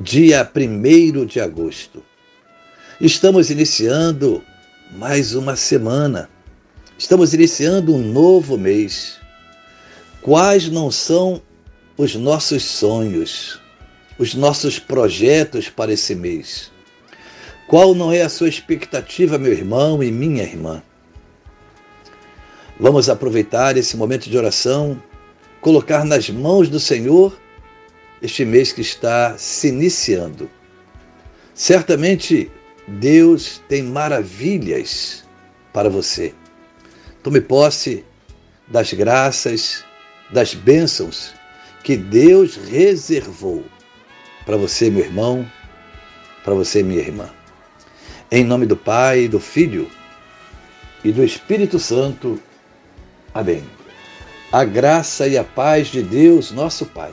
dia 1 de agosto. Estamos iniciando mais uma semana. Estamos iniciando um novo mês. Quais não são os nossos sonhos, os nossos projetos para esse mês? Qual não é a sua expectativa, meu irmão e minha irmã? Vamos aproveitar esse momento de oração, colocar nas mãos do Senhor este mês que está se iniciando. Certamente Deus tem maravilhas para você. Tome posse das graças, das bênçãos que Deus reservou para você, meu irmão, para você, minha irmã. Em nome do Pai, do Filho e do Espírito Santo. Amém. A graça e a paz de Deus, nosso Pai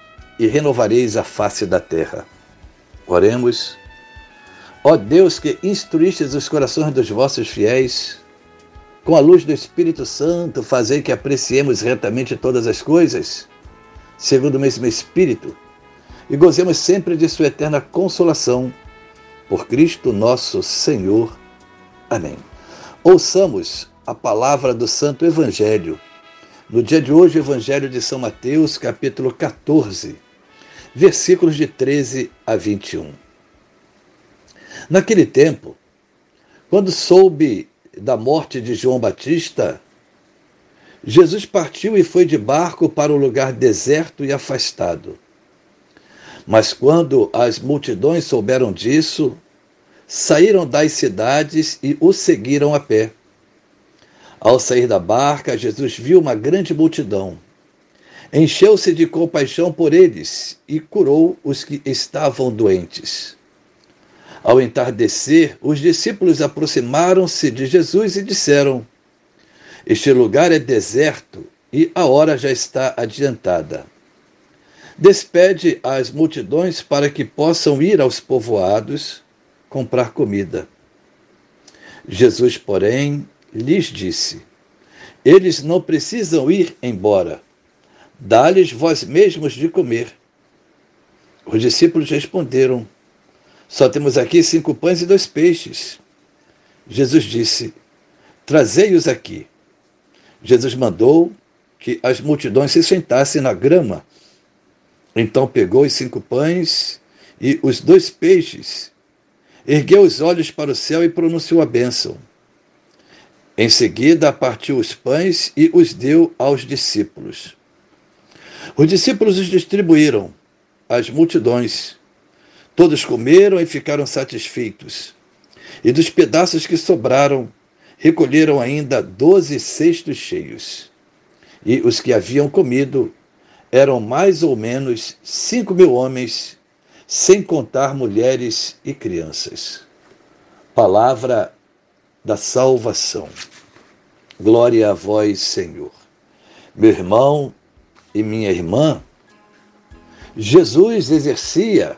e renovareis a face da terra. Oremos. Ó Deus que instruístes os corações dos vossos fiéis, com a luz do Espírito Santo, fazei que apreciemos retamente todas as coisas, segundo o mesmo Espírito, e gozemos sempre de Sua eterna consolação. Por Cristo nosso Senhor. Amém. Ouçamos a palavra do Santo Evangelho. No dia de hoje, o Evangelho de São Mateus, capítulo 14 versículos de 13 a 21. Naquele tempo, quando soube da morte de João Batista, Jesus partiu e foi de barco para um lugar deserto e afastado. Mas quando as multidões souberam disso, saíram das cidades e o seguiram a pé. Ao sair da barca, Jesus viu uma grande multidão Encheu-se de compaixão por eles e curou os que estavam doentes. Ao entardecer, os discípulos aproximaram-se de Jesus e disseram: Este lugar é deserto e a hora já está adiantada. Despede as multidões para que possam ir aos povoados comprar comida. Jesus, porém, lhes disse: Eles não precisam ir embora Dá-lhes vós mesmos de comer. Os discípulos responderam: Só temos aqui cinco pães e dois peixes. Jesus disse: Trazei-os aqui. Jesus mandou que as multidões se sentassem na grama. Então pegou os cinco pães e os dois peixes, ergueu os olhos para o céu e pronunciou a bênção. Em seguida, partiu os pães e os deu aos discípulos. Os discípulos os distribuíram às multidões. Todos comeram e ficaram satisfeitos. E dos pedaços que sobraram, recolheram ainda doze cestos cheios. E os que haviam comido eram mais ou menos cinco mil homens, sem contar mulheres e crianças. Palavra da salvação. Glória a vós, Senhor. Meu irmão, e minha irmã, Jesus exercia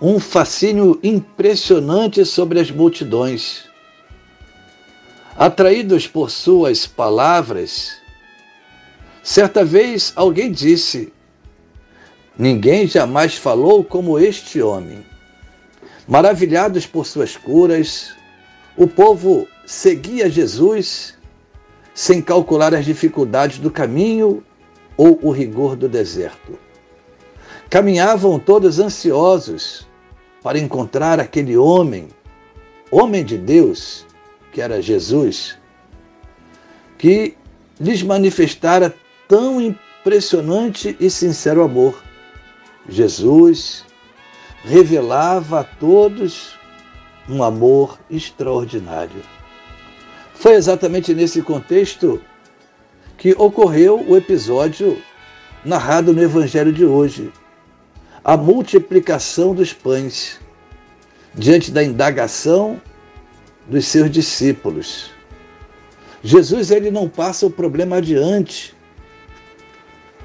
um fascínio impressionante sobre as multidões. Atraídos por suas palavras, certa vez alguém disse: Ninguém jamais falou como este homem. Maravilhados por suas curas, o povo seguia Jesus sem calcular as dificuldades do caminho ou o rigor do deserto. Caminhavam todos ansiosos para encontrar aquele homem, homem de Deus, que era Jesus, que lhes manifestara tão impressionante e sincero amor. Jesus revelava a todos um amor extraordinário. Foi exatamente nesse contexto que ocorreu o episódio narrado no Evangelho de hoje, a multiplicação dos pães, diante da indagação dos seus discípulos. Jesus ele não passa o problema adiante.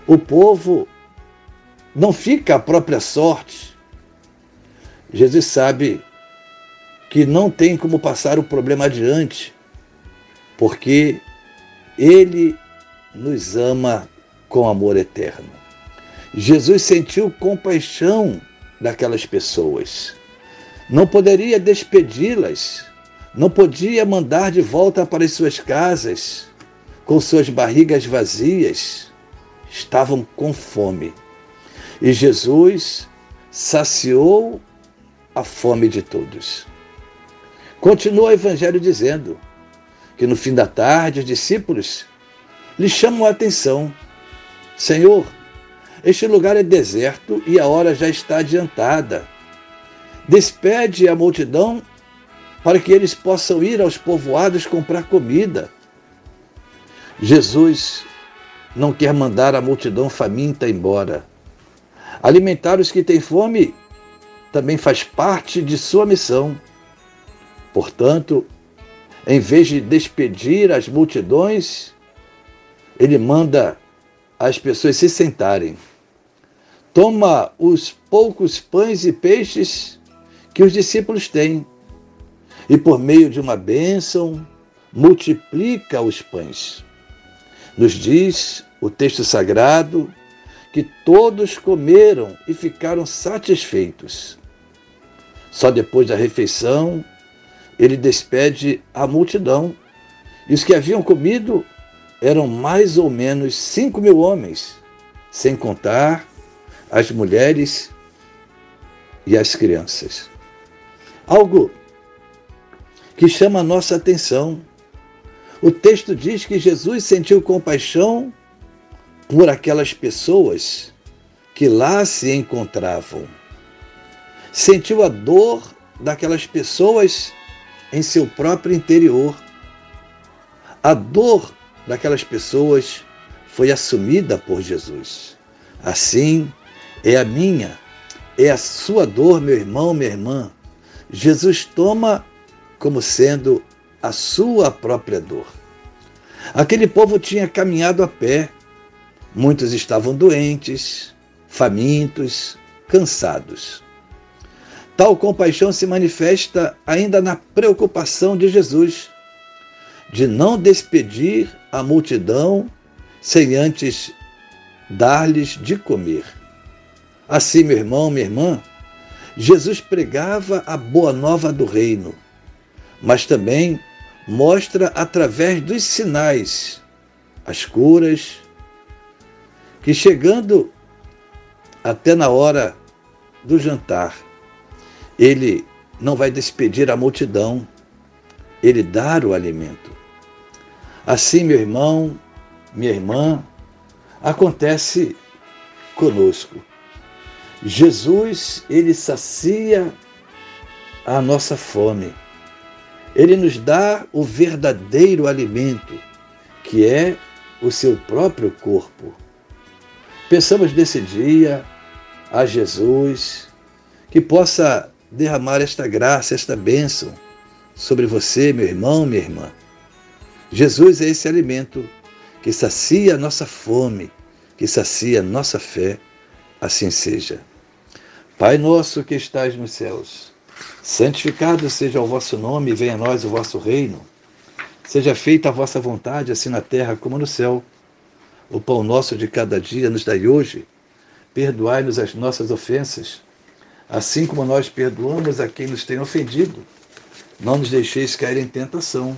O povo não fica à própria sorte. Jesus sabe que não tem como passar o problema adiante, porque ele nos ama com amor eterno. Jesus sentiu compaixão daquelas pessoas. Não poderia despedi-las, não podia mandar de volta para as suas casas com suas barrigas vazias. Estavam com fome. E Jesus saciou a fome de todos. Continua o Evangelho dizendo que no fim da tarde os discípulos lhe chamam a atenção: Senhor, este lugar é deserto e a hora já está adiantada. Despede a multidão para que eles possam ir aos povoados comprar comida. Jesus não quer mandar a multidão faminta embora. Alimentar os que têm fome também faz parte de sua missão. Portanto, em vez de despedir as multidões, ele manda as pessoas se sentarem. Toma os poucos pães e peixes que os discípulos têm e, por meio de uma bênção, multiplica os pães. Nos diz o texto sagrado que todos comeram e ficaram satisfeitos. Só depois da refeição, ele despede a multidão. E os que haviam comido eram mais ou menos cinco mil homens, sem contar as mulheres e as crianças. Algo que chama a nossa atenção. O texto diz que Jesus sentiu compaixão por aquelas pessoas que lá se encontravam sentiu a dor daquelas pessoas em seu próprio interior. A dor daquelas pessoas foi assumida por Jesus. Assim é a minha, é a sua dor, meu irmão, minha irmã. Jesus toma como sendo a sua própria dor. Aquele povo tinha caminhado a pé, muitos estavam doentes, famintos, cansados. Tal compaixão se manifesta ainda na preocupação de Jesus de não despedir a multidão sem antes dar-lhes de comer. Assim, meu irmão, minha irmã, Jesus pregava a boa nova do reino, mas também mostra através dos sinais as curas, que chegando até na hora do jantar, ele não vai despedir a multidão, ele dar o alimento. Assim, meu irmão, minha irmã, acontece conosco. Jesus, ele sacia a nossa fome. Ele nos dá o verdadeiro alimento, que é o seu próprio corpo. Pensamos nesse dia a Jesus, que possa derramar esta graça, esta bênção sobre você, meu irmão, minha irmã. Jesus é esse alimento que sacia a nossa fome, que sacia a nossa fé, assim seja. Pai nosso que estais nos céus, santificado seja o vosso nome, venha a nós o vosso reino. Seja feita a vossa vontade, assim na terra como no céu. O pão nosso de cada dia nos dai hoje. Perdoai-nos as nossas ofensas assim como nós perdoamos a quem nos tem ofendido. Não nos deixeis cair em tentação,